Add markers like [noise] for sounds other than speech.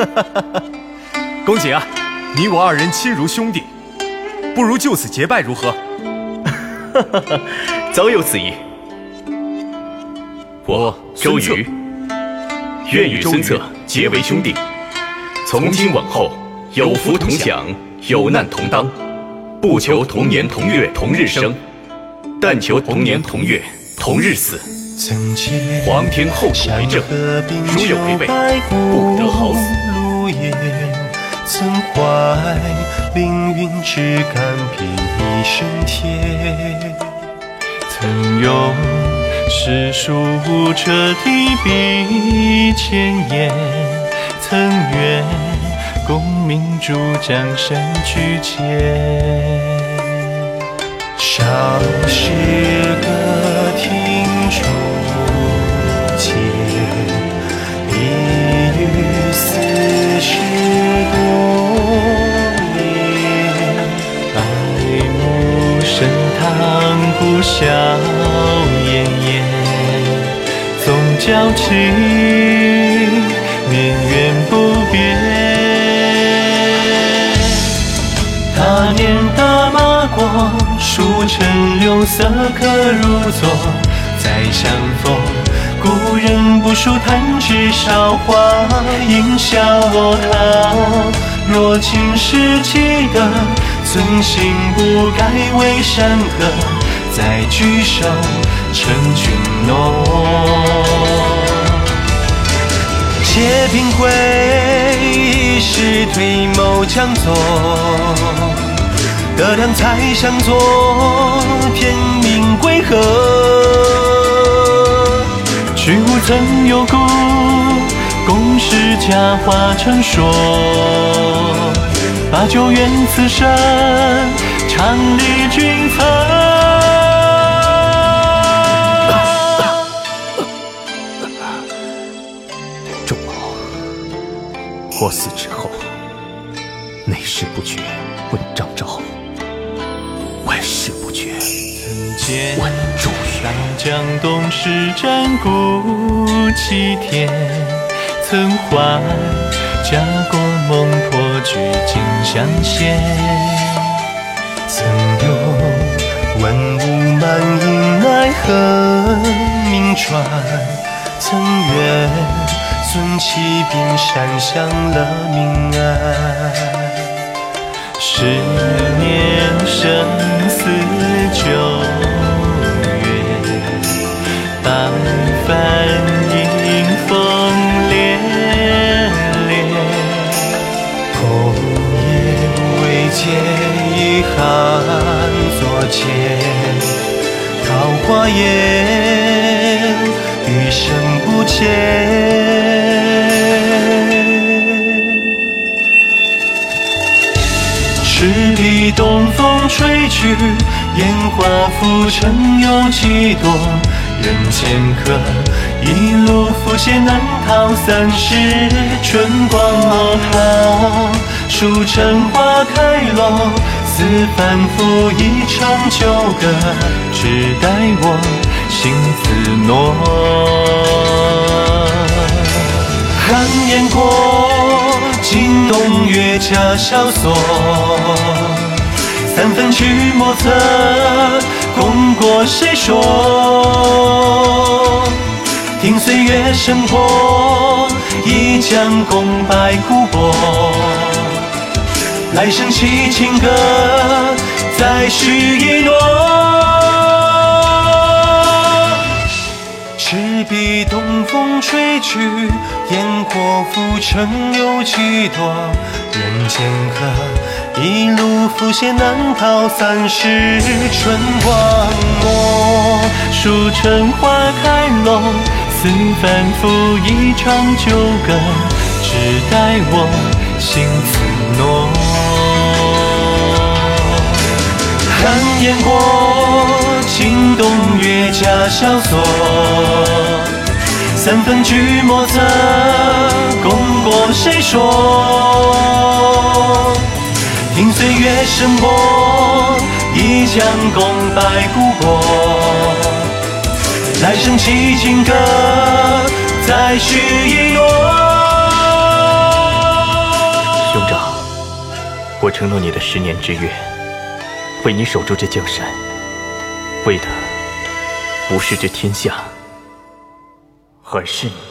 [laughs] 公瑾啊，你我二人亲如兄弟，不如就此结拜如何？[laughs] 早有此意。我周瑜愿与孙策结为兄弟，从今往后有福同享，有难同当，不求同年同月同日生，但求同年同月同日死。皇天后土为证，如有违背，不得好死。曾怀凌云志，甘平一生铁。曾用诗书者提笔千言，曾愿功名逐江山居前。少时歌听初见，一遇四十多年。爱慕盛唐古笑颜颜，总交情绵远不变。他年打马过，书成柳色可如昨。再相逢，故人不数弹指韶华，应笑我他。若今世记得，存心不改为山河，再聚首成君诺。且凭回忆时推眸将作，得两才相作，天命归何？去无曾有故，共是佳话传说。把酒愿此生，长离君侧。[laughs] 仲谋，我死之后，内事不决问张昭，事不决问祝大。江东施战鼓齐天，曾怀家国梦破举荆襄县。曾有文武满盈奈何名传，曾愿孙启兵山享乐民安。十年生死久远，百帆迎风连连。红叶未见遗憾作笺，桃花艳，余生不见。东风吹去，烟花浮沉有几多？人间客，一路浮写难逃三世春光落涛。书成花开落，似反复一场旧歌，只待我心自诺。寒烟过，惊动月家萧索。三分曲莫测，功过谁说？听岁月声波，一将功败古薄。来生弃情歌，再续一诺。赤壁东风吹去，烟火浮沉有几多？人间客，一路浮写难逃三世春光没。书春花开落，似反复一场旧歌，只待我心自诺。寒烟过，惊动月家萧索。三分聚莫测，功过谁说？听岁月声波，一将功败故国。来生七情歌，再续一诺。兄长，我承诺你的十年之约，为你守住这江山，为的不是这天下，而是你。